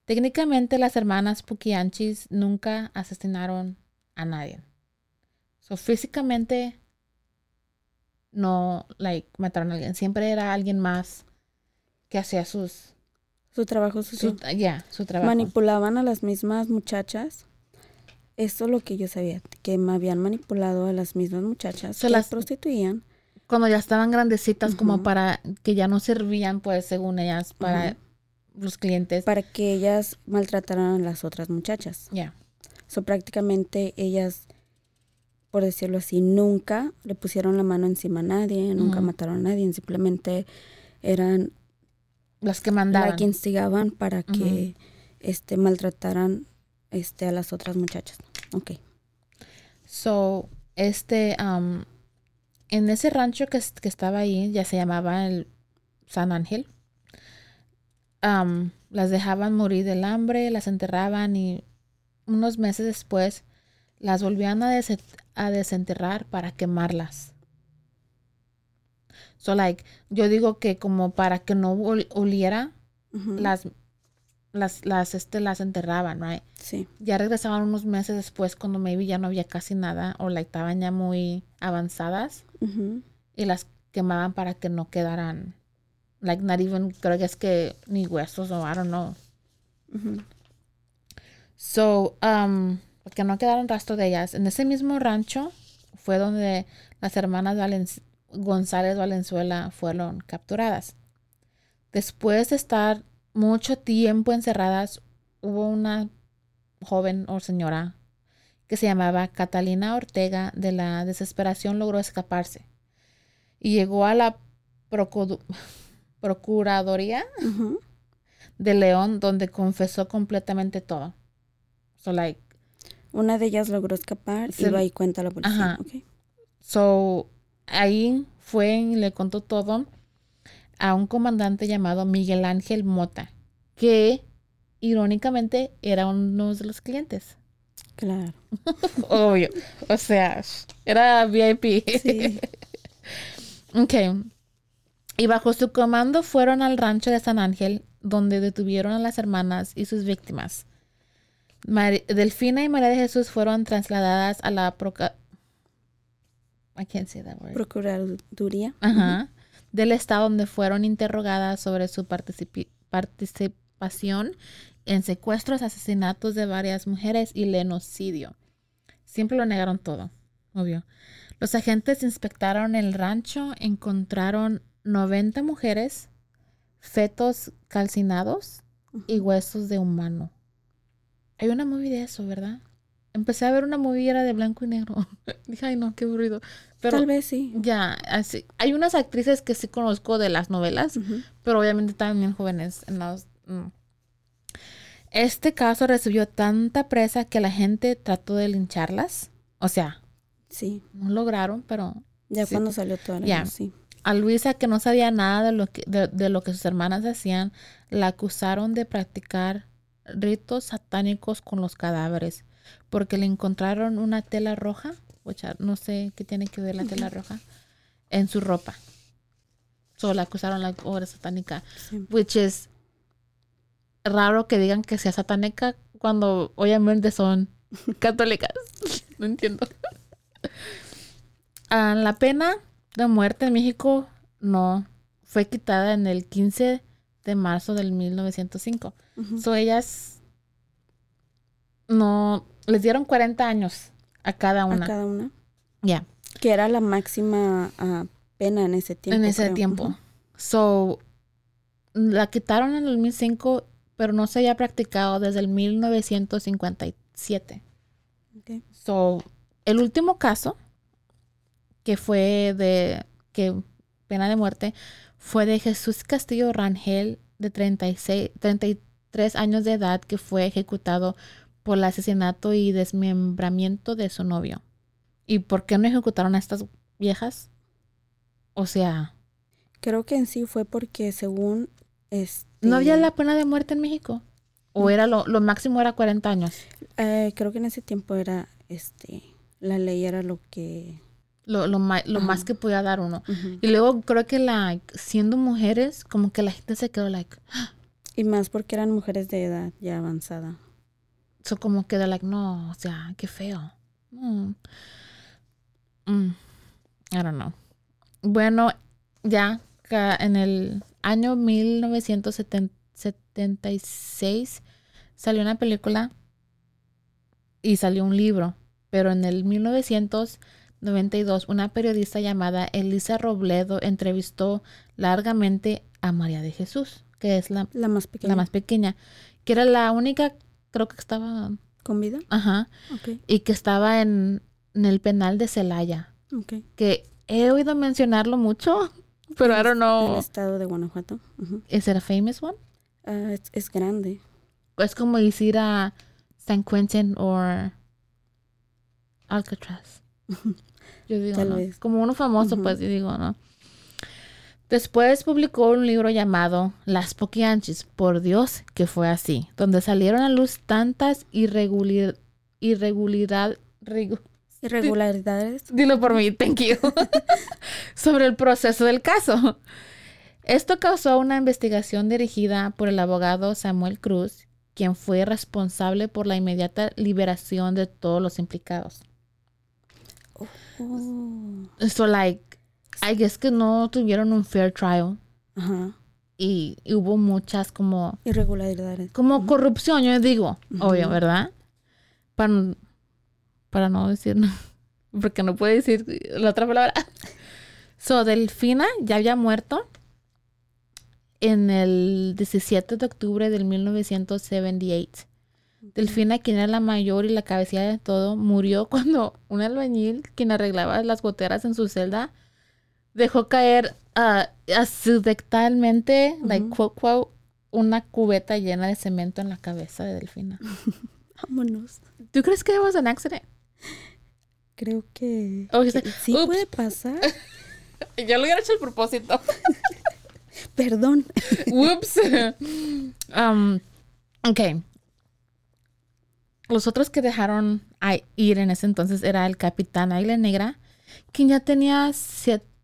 Técnicamente las hermanas Pukianchis nunca asesinaron a nadie. So físicamente no like mataron a alguien, siempre era alguien más que hacía sus Su trabajo su ya, su trabajo. Manipulaban a las mismas muchachas. Eso es lo que yo sabía, que me habían manipulado a las mismas muchachas que las- prostituían. Cuando ya estaban grandecitas como para que ya no servían pues según ellas para los clientes. para que ellas maltrataran a las otras muchachas. Ya. So, prácticamente ellas, por decirlo así, nunca le pusieron la mano encima a nadie, nunca mataron a nadie, simplemente eran Las que mandaban. la que instigaban para que este maltrataran este a las otras muchachas. Ok. So, este, um, en ese rancho que, que estaba ahí, ya se llamaba el San Ángel, um, las dejaban morir del hambre, las enterraban y unos meses después las volvían a, des- a desenterrar para quemarlas. So, like, yo digo que como para que no ol- oliera, las, las, las, este, las enterraban, right? Sí. ya regresaban unos meses después cuando maybe ya no había casi nada o like estaban ya muy avanzadas y las quemaban para que no quedaran like not even creo que es que ni huesos o I don't know. So um que no quedaron rastro de ellas. En ese mismo rancho fue donde las hermanas Valen- González Valenzuela fueron capturadas. Después de estar mucho tiempo encerradas, hubo una joven o señora que se llamaba Catalina Ortega, de la desesperación logró escaparse y llegó a la Procuraduría de León, donde confesó completamente todo. So, like, Una de ellas logró escapar y va y cuenta a la policía. Ajá. So, ahí fue y le contó todo a un comandante llamado Miguel Ángel Mota, que irónicamente era uno de los clientes. Claro. Obvio. O sea, era VIP. Sí. ok. Y bajo su comando fueron al rancho de San Ángel, donde detuvieron a las hermanas y sus víctimas. Delfina y María de Jesús fueron trasladadas a la proca- I can't say that word. Procuraduría. Ajá. Del estado donde fueron interrogadas sobre su participación en secuestros, asesinatos de varias mujeres y lenocidio. Siempre lo negaron todo, obvio. Los agentes inspectaron el rancho, encontraron 90 mujeres, fetos calcinados y huesos de humano. Hay una movie de eso, ¿verdad? Empecé a ver una movie era de blanco y negro. Dije, ay no, qué aburrido. Pero Tal vez sí. ya, así. Hay unas actrices que sí conozco de las novelas, pero obviamente también jóvenes. En las, mm. Este caso recibió tanta presa que la gente trató de lincharlas. O sea, Sí. no lograron, pero Ya Sí. cuando salió toda la Ya. sí. a Luisa, que no sabía nada de lo que, de, de lo que sus hermanas hacían, la acusaron de practicar ritos satánicos con los cadáveres, porque le encontraron una tela roja, no sé qué tiene que ver la tela roja, en su ropa. Solo la acusaron la obra satánica, Sí. which is raro que digan que sea satánica cuando obviamente son católicas. no entiendo. Ah, la pena de muerte en México no fue quitada en el 15 de marzo del 1905. Ujú. So ellas no les dieron 40 años a cada A una. cada una. Ya, Que era la máxima ah, pena en ese tiempo. en ese creo. tiempo. So la quitaron en el 2005, pero no se había practicado desde el 1957. Ok. So, el último caso que fue de que pena de muerte fue de Jesús Castillo Rangel de 36, 33 años de edad que fue ejecutado por el asesinato y desmembramiento de su novio. ¿Y por qué no ejecutaron a estas viejas? O sea, Creo que en sí fue porque según este ¿no había la pena de muerte en México? ¿O era lo, lo máximo era 40 años? eh, creo que en ese tiempo era este la ley era lo que Lo, lo, más que podía dar uno. Y luego creo que like, siendo mujeres, como que la gente se quedó like, y más porque eran mujeres de edad ya avanzada. So como quedó like, no, o sea, qué feo. Mm. Mm, I don't know. Bueno, ya en el año 1976 salió una película y salió un libro, pero en el 1992 una periodista llamada Elisa Robledo entrevistó largamente a María de Jesús, que es la, La más pequeña. la más pequeña, que era la única, creo que estaba, ¿Con vida? ajá, Ok, y que estaba en, en el penal de Celaya, ok. que he oído mencionarlo mucho, pero I don't El estado de Guanajuato. ¿es it a famous one? Ah, es, es grande. Es como decir a San Quentin o Alcatraz. Yo digo, Tal ¿no? vez. Como uno famoso, pues, yo digo, ¿no? Después publicó un libro llamado Las Poquianchis, por Dios que fue así, donde salieron a luz tantas irregular, irregularidad, regu- Irregularidades. Dilo por mí, thank you. Sobre el proceso del caso. Esto causó una investigación dirigida por el abogado Samuel Cruz, quien fue responsable por la inmediata liberación de todos los implicados. Oh. So, like, I guess que no tuvieron un fair trial Ajá. y, y hubo muchas como, Irregularidades. como corrupción, yo digo, obvio. ¿verdad? Para, para no decir, porque no puede decir la otra palabra. So, Delfina ya había muerto en el 17 de octubre del 1978. Delfina, quien era la mayor y la cabecilla de todo, murió cuando un albañil, quien arreglaba las goteras en su celda, dejó caer uh, accidentalmente, like, quote, quote, una cubeta llena de cemento en la cabeza de Delfina. Vámonos. ¿Tú crees que was an accident? Creo que, Oh, que sí "Oops". puede pasar. Yo lo hubiera hecho al propósito. Perdón. Whoops. um, ok. Los otros que dejaron a ir en ese entonces era el capitán Águila Negra, quien ya tenía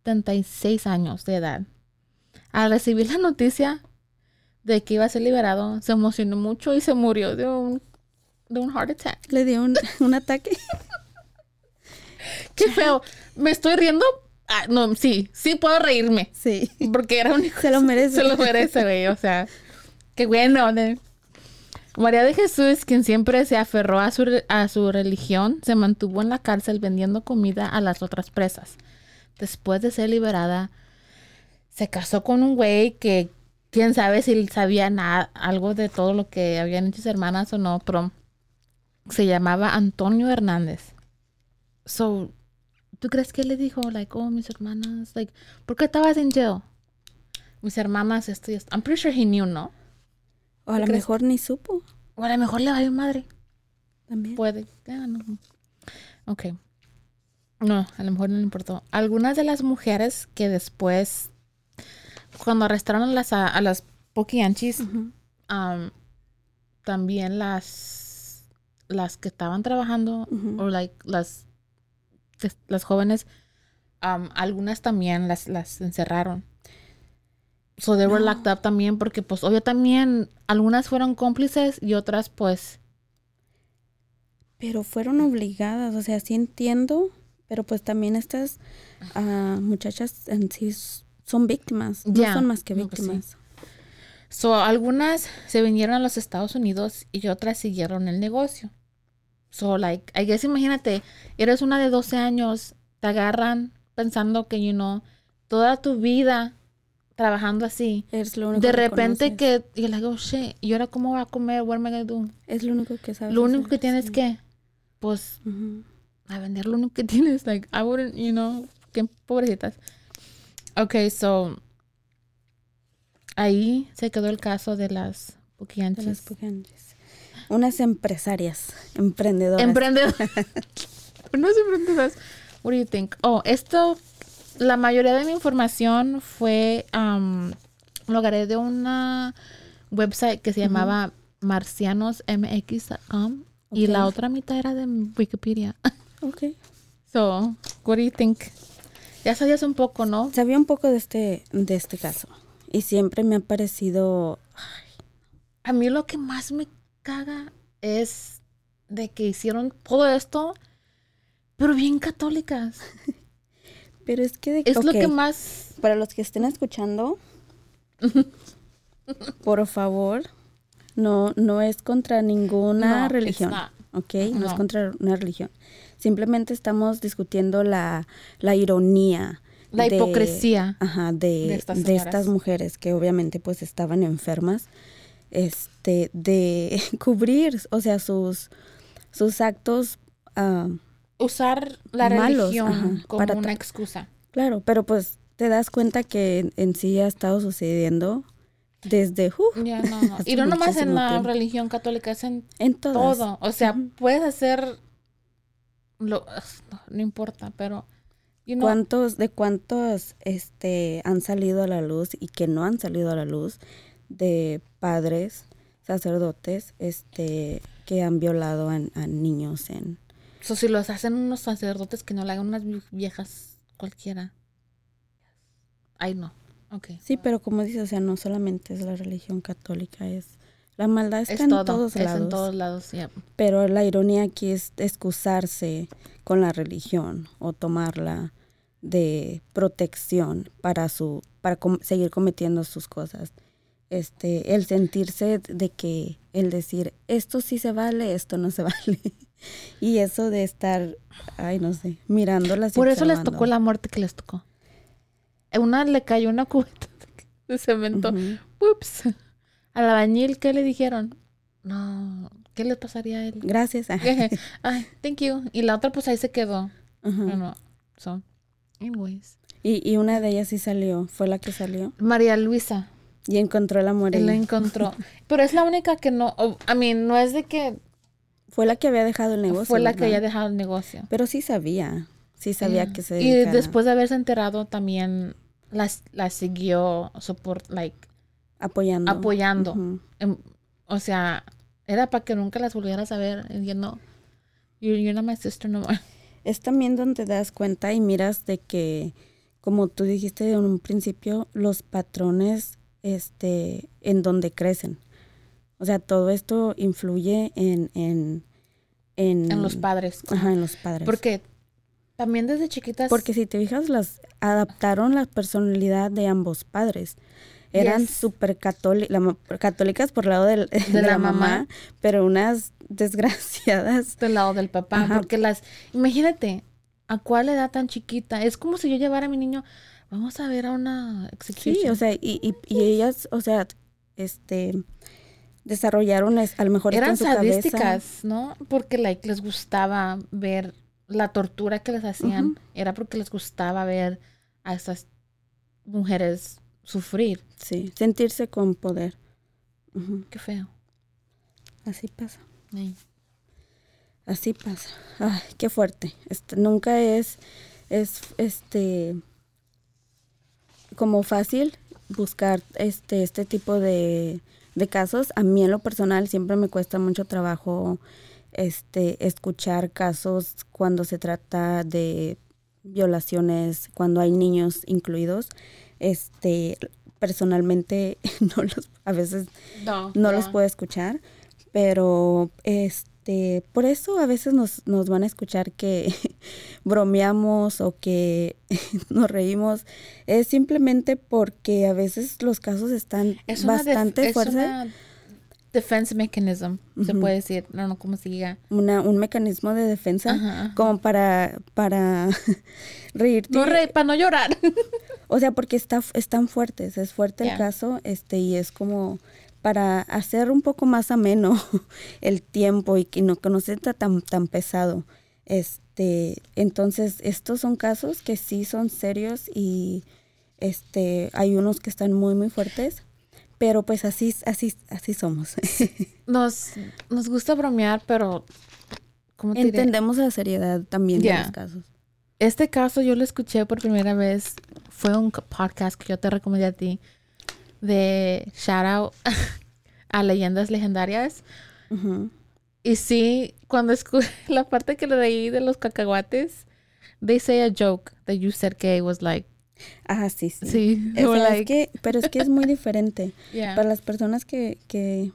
76 años de edad. Al recibir la noticia de que iba a ser liberado, se emocionó mucho y se murió de un, de un heart attack. Le dio un, un ataque. Qué feo. Me estoy riendo. Ah, no, sí, sí puedo reírme. Sí. Porque era un hijo. Se lo merece. Se lo merece, güey. O sea, qué bueno. ¿no? María de Jesús, quien siempre se aferró a su, a su religión, se mantuvo en la cárcel vendiendo comida a las otras presas. Después de ser liberada, se casó con un güey que quién sabe si sabía nada, algo de todo lo que habían hecho sus hermanas o no, pero se llamaba Antonio Hernández. So, ¿tú crees que él le dijo, like, oh, mis hermanas, like, ¿por qué estabas en jail? Mis hermanas, esto y esto. I'm pretty sure he knew, ¿no? O a lo mejor ni supo O a lo mejor le valió madre. también. Puede. Ah, no. Ok. No, a lo mejor no le importó. Algunas de las mujeres que después, cuando arrestaron a las, a, las poquianchis, um, también las, las que estaban trabajando, o like, las, las jóvenes, um, algunas también las, las encerraron. So they were No. locked up también porque pues obvio también algunas fueron cómplices y otras pues Pero fueron obligadas, o sea, sí entiendo, pero pues también estas ah, muchachas en sí son víctimas, no son más que no, pues sí. víctimas. So, algunas se vinieron a los Estados Unidos y otras siguieron el negocio. So, like, I guess, imagínate, eres una de 12 años, te agarran pensando que, you know, toda tu vida trabajando así. Es lo único De que repente que, y like, oh shit, ¿y ahora cómo va a comer? What am I gonna do? Es lo único que sabes. Lo único hacer, que tienes sí. que, pues. A vender lo único que tienes. Like, I wouldn't, you know, qué pobrecitas. Okay, so, ahí se quedó el caso de las De las poquianchis. pujantes. Unas empresarias, emprendedoras. Emprendedoras. es emprendedoras. What do you think? Oh, esto, la mayoría de mi información fue, um, lo agarré de una website que se llamaba marcianosmx.com y la Ok. otra mitad era de Wikipedia. Ok. So, what do you think? Ya sabías un poco, ¿no? Sabía un poco de este, de este caso. Y siempre me ha parecido. A mí lo que más me caga es de que hicieron todo esto, pero bien católicas. Pero es que de Es lo que más... Para los que estén escuchando, por favor, no, no es contra ninguna No, religión. ¿Ok? No, es contra una religión. Simplemente estamos discutiendo la, la ironía. La de- hipocresía. Ajá, de, de de, estas estas, señoras. mujeres que obviamente pues estaban enfermas. Este, de cubrir, o sea, sus, sus actos, ah, Usar la Malos, religión ajá, como para una excusa. claro, pero pues te das cuenta que en, en sí ha estado sucediendo desde, no, no. Hace Y no nomás en la tiempo. religión católica, es en todo. O sea, Ujú. puedes hacer lo... No, no importa, pero... You know, ¿Cuántos, de cuántos este, han salido a la luz y que no han salido a la luz de padres, sacerdotes, este, que han violado a, a niños en... so, si los hacen unos sacerdotes que no le hagan unas vie- viejas cualquiera. Ay, no. Ok. Sí, pero como dices, o sea, no solamente es la religión católica, es... La maldad está Es en todo. todos es lados. en todos lados, yeah. Pero la ironía aquí es excusarse con la religión o tomarla de protección para su para com- seguir cometiendo sus cosas. Este, el sentirse de que el decir esto sí se vale, esto no se vale. y eso de estar, ay, no sé, mirándolas Por eso les tocó la muerte que les tocó. Una le cayó una cubeta de cemento. Ups. Al albañil, ¿qué le dijeron? No, ¿qué le pasaría a él? Gracias. Ay, thank you. Y la otra, pues ahí se quedó. Ajá. Bueno, so, anyways. y, y una de ellas sí salió, fue la que salió. María Luisa. Y encontró el amor. Él la encontró. Pero es la única que no. oh, I mean, no es de que Fue la que había dejado el negocio. fue la que había dejado el negocio. Pero sí sabía. Sí sabía Yeah. que se Y dedicara. después de haberse enterado, también las, la siguió support, like, apoyando. apoyando. Em, o sea, era para que nunca las volvieras a ver. Y no, you're, you're not my sister no more. Es también donde te das cuenta y miras de que, como tú dijiste en un principio, los patrones este, en donde crecen. O sea, todo esto influye en... En, en, En los padres. Ajá, en los padres. Porque también desde chiquitas. Porque si te fijas, las adaptaron la personalidad de ambos padres. Eran Yes. súper católicas por el lado del- de, la la, mamá, mamá. pero unas desgraciadas. del lado del papá. Ajá. Porque las. Imagínate, ¿a cuál edad tan chiquita? Es como si yo llevara a mi niño. Vamos a ver a una execution. Sí, o sea, y, y, y ellas, o sea, este, desarrollaron es- a lo mejor eran en su cabeza. sadísticas, ¿no? Porque like, les gustaba ver la tortura que les hacían. Era porque les gustaba ver a esas mujeres sufrir. Sí, sentirse con poder. Qué feo. Así pasa. Ay. Así pasa. Ay, qué fuerte. Este, nunca es, es, este, como fácil buscar este, este tipo de, de casos. A mí en lo personal siempre me cuesta mucho trabajo, este, escuchar casos cuando se trata de violaciones, cuando hay niños incluidos. Este, personalmente no los, a veces No, los puedo escuchar, pero este, por eso a veces nos, nos van a escuchar que bromeamos o que nos reímos. Es simplemente porque a veces los casos están Es bastante es fuertes. una defense mechanism, se puede decir. No, no, ¿cómo se diga? Una, un mecanismo de defensa Ajá. como para, para reírte. No, re- para no llorar. O sea, porque está, están fuertes, es fuerte el caso, este, y es como para hacer un poco más ameno el tiempo y que no, que no sea tan, tan pesado. Este, entonces, estos son casos que sí son serios y este, hay unos que están muy, muy fuertes, pero pues así, así, así somos. Nos, nos gusta bromear, pero ¿cómo te diré? Entendemos la seriedad también de los casos. Este caso yo lo escuché por primera vez. Fue un podcast que yo te recomendé a ti de shout out a leyendas legendarias. Y sí, cuando escuché la parte que le leí de los cacahuates, they say a joke that you said gay was like, Ah, sí, sí. sí, O es que, pero es que es muy diferente. yeah. Para las personas que, que,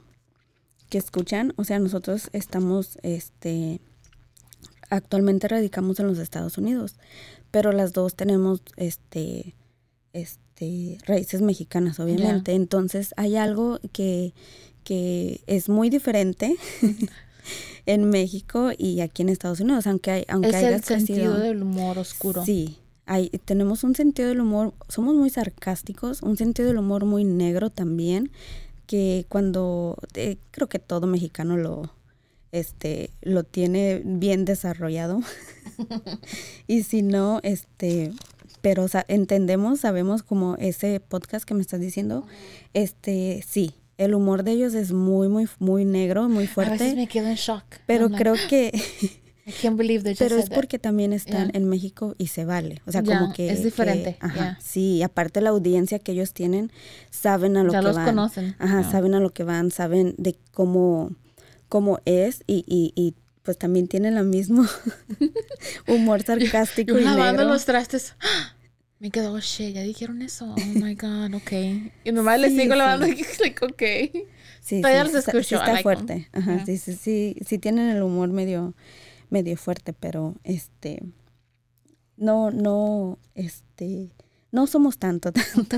que escuchan, o sea, nosotros estamos, este, actualmente radicamos en los Estados Unidos, pero las dos tenemos, este, este, raíces mexicanas, obviamente. Entonces, hay algo que, que es muy diferente en México y aquí en Estados Unidos, aunque, hay, aunque es el sentido crecido- del humor oscuro. Sí, hay, tenemos un sentido del humor, somos muy sarcásticos, un sentido del humor muy negro también, que cuando eh, creo que todo mexicano lo este lo tiene bien desarrollado. y si no, este pero entendemos, sabemos como ese podcast que me estás diciendo, este sí, el humor de ellos es muy muy muy negro, muy A veces fuerte, me quedo en shock. pero like, creo que I can't believe they just pero es that. porque también están Yeah. en México y se vale. O sea, como que... es que- diferente, ajá, sí, aparte la audiencia que ellos tienen, saben a lo Ya que los van. conocen. Ajá, saben a lo que van, saben de cómo, cómo es y, y, y pues también tienen el mismo humor sarcástico Yo y lavando negro. los trastes. ¡ah! Me quedo, oh shit, ya dijeron eso. Oh my god, ok. Y nomás le Sí, sigo sí. lavando. like, ok. Sí, Todavía sí, los está- sí like fuerte. them. Ajá, Yeah. sí, sí, sí, sí tienen el humor medio, medio fuerte, pero este, no, no, este, no somos tanto, tanto.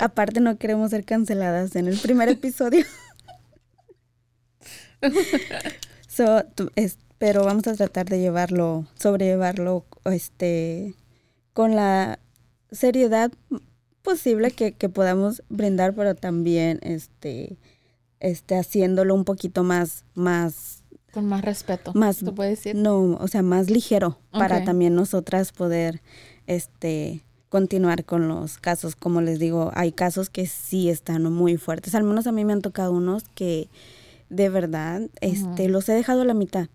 Aparte no queremos ser canceladas en el primer episodio. so, tú- es- pero vamos a tratar de llevarlo, sobrellevarlo, este, con la seriedad posible que, que podamos brindar, pero también este, este, haciéndolo un poquito más, más Con más respeto. Más- ¿Se puede decir? no, o sea, más ligero para también nosotras poder este continuar con los casos. Como les digo, hay casos que sí están muy fuertes. Al menos a mí me han tocado unos que de verdad este los he dejado a la mitad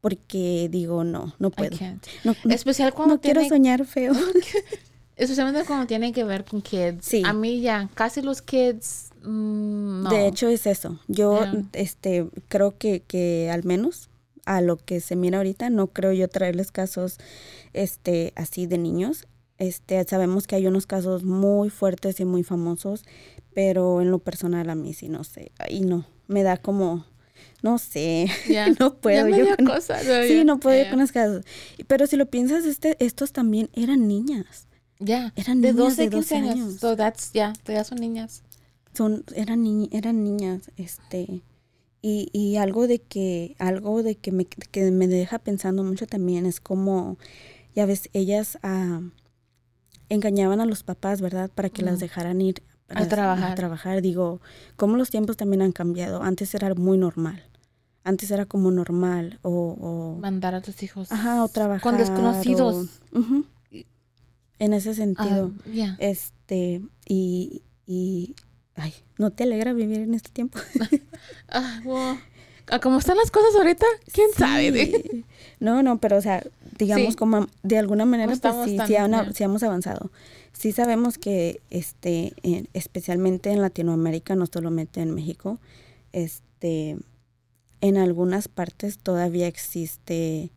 porque digo, no, no puedo. No, no- Especial cuando no quiero tiene- soñar feo. Especialmente cuando tiene que ver con kids. Sí. A mí ya, casi los kids, mm, no. De hecho es eso. Yo Yeah. este creo que, que al menos a lo que se mira ahorita no creo yo traerles casos este así de niños. Este sabemos que hay unos casos muy fuertes y muy famosos, pero en lo personal a mí sí no sé. Y no, me da como no sé, no puedo Ya me yo dio con- cosa, no, Sí, no puedo yo Ya. con los casos. Pero si lo piensas, este, estos también eran niñas. Ya. Eran de niñas 12 de a 15 12 años. años. So that's, ya, todavía son niñas. son eran ni- eran niñas este y, y algo de que algo de que me, que me deja pensando mucho también es como ya ves ellas ah, engañaban a los papás verdad para que las dejaran ir A trabajar. a trabajar digo cómo los tiempos también han cambiado antes era muy normal antes era como normal o, o Mandar a tus hijos. ajá o trabajar Con desconocidos. o- ujú. en ese sentido Ah, ya. este y y ay no te alegra vivir en este tiempo Ah, well, ¿a ¿Cómo están las cosas ahorita? ¿Quién sabe? de- Sí. No, no, pero o sea, digamos Sí. como de alguna manera, pues sí, sí, han- sí hemos avanzado. Sí sabemos que, este, en- especialmente en Latinoamérica, no solamente en México, este, en algunas partes todavía existe,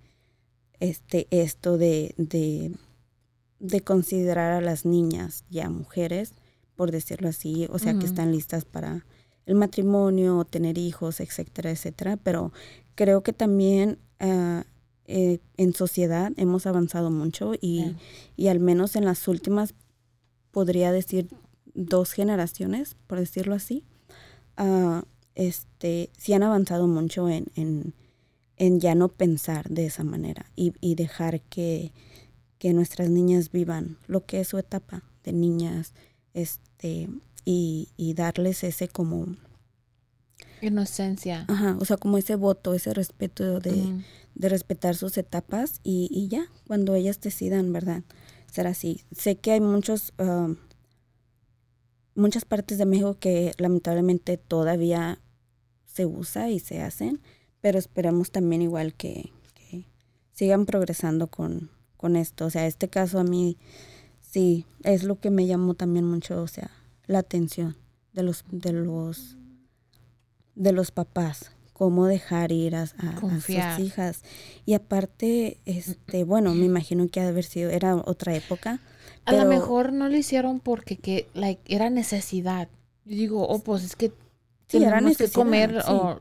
este, esto de, de, de considerar a las niñas ya mujeres, por decirlo así, o sea, que están listas para el matrimonio, tener hijos, etcétera, etcétera. Pero creo que también ah, eh, en sociedad hemos avanzado mucho y, y al menos en las últimas, podría decir, dos generaciones, por decirlo así, ah, este, sí han avanzado mucho en, en, en ya no pensar de esa manera y, y dejar que, que nuestras niñas vivan lo que es su etapa de niñas, este, y, y darles ese como, Inocencia. ajá, o sea, como ese voto, ese respeto de, Mm. de respetar sus etapas y, y ya, cuando ellas decidan, ¿verdad? Ser así. Sé que hay muchos, um, muchas partes de México que lamentablemente todavía se usa y se hacen, pero esperamos también igual que, que sigan progresando con, con esto. O sea, este caso a mí sí es lo que me llamó también mucho, o sea, la atención de los, de los, de los papás, cómo dejar ir a, a- a Confiar. sus hijas. Y aparte, este, bueno, me imagino que ha de haber sido, era otra época. A lo mejor no lo hicieron porque que, like, era necesidad. Yo digo, oh, pues es que Sí, era que comer sí. o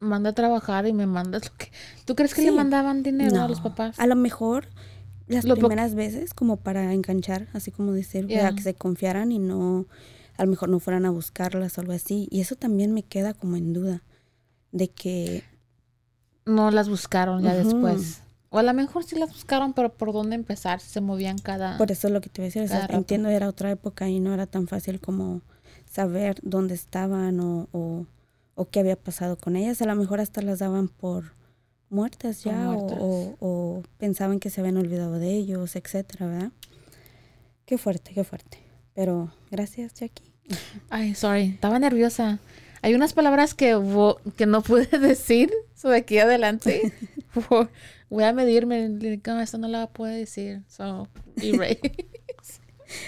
manda a trabajar y me mandas lo que... ¿Tú crees que le mandaban dinero a los papás? A lo mejor las Lo primeras veces como para enganchar, así como decir, Yeah. que se confiaran y no, a lo mejor no fueran a buscarlas o algo así. Y eso también me queda como en duda de que, No las buscaron ya después. O a lo mejor sí las buscaron, pero ¿por dónde empezar? Se movían cada... por eso es lo que te voy a decir, o sea, entiendo, era otra época y no era tan fácil como saber dónde estaban o, o, o qué había pasado con ellas. A lo mejor hasta las daban por muertas ya muertas. O, o pensaban que se habían olvidado de ellos, etcétera, ¿verdad? Qué fuerte, qué fuerte. Pero gracias, Jackie. Ay, sorry, estaba nerviosa. Hay unas palabras que, que no pude decir so de aquí adelante. Vo- Voy a medirme. "No, Esto no la puedo decir. So, erase.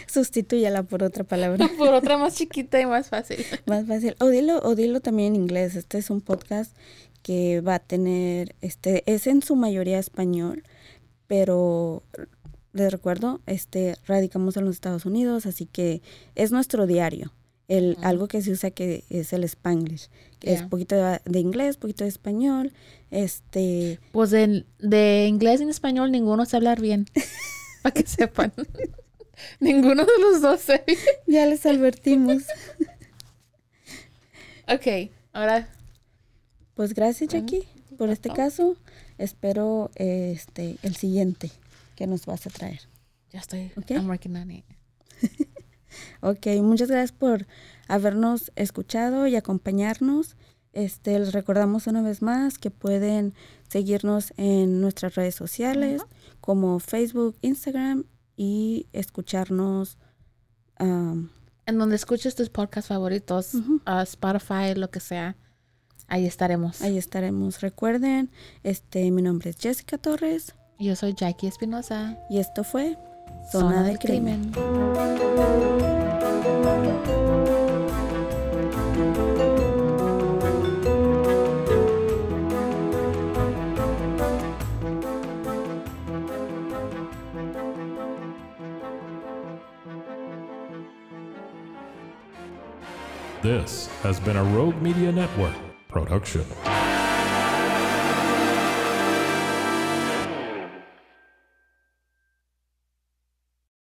Sustitúyala por otra palabra Por otra más chiquita y más fácil. más fácil. O dilo, o dilo también en inglés. Este es un podcast que va a tener, este, es en su mayoría español, pero les recuerdo, este, radicamos en los Estados Unidos, así que es nuestro diario. El, Ujú. algo que se usa que es el Spanglish, que es Yeah. poquito de, de inglés, poquito de español, este, Pues de, de inglés y en español ninguno sabe hablar bien. Para que sepan. ninguno de los dos ya les advertimos. Ok, ahora Pues gracias, Jackie, por este caso. Espero este el siguiente que nos vas a traer. ya estoy. Ok. I'm working on it. Ok, muchas gracias por habernos escuchado y acompañarnos. Este, les recordamos una vez más que pueden seguirnos en nuestras redes sociales como Facebook, Instagram y escucharnos. um, En donde escuches tus podcasts favoritos, uh, Spotify, lo que sea, ahí estaremos. ahí estaremos. Recuerden, este, mi nombre es Jessica Torres Yo soy Jackie Espinosa. y esto fue Zona, del Crimen. This has been a Rogue Media Network production.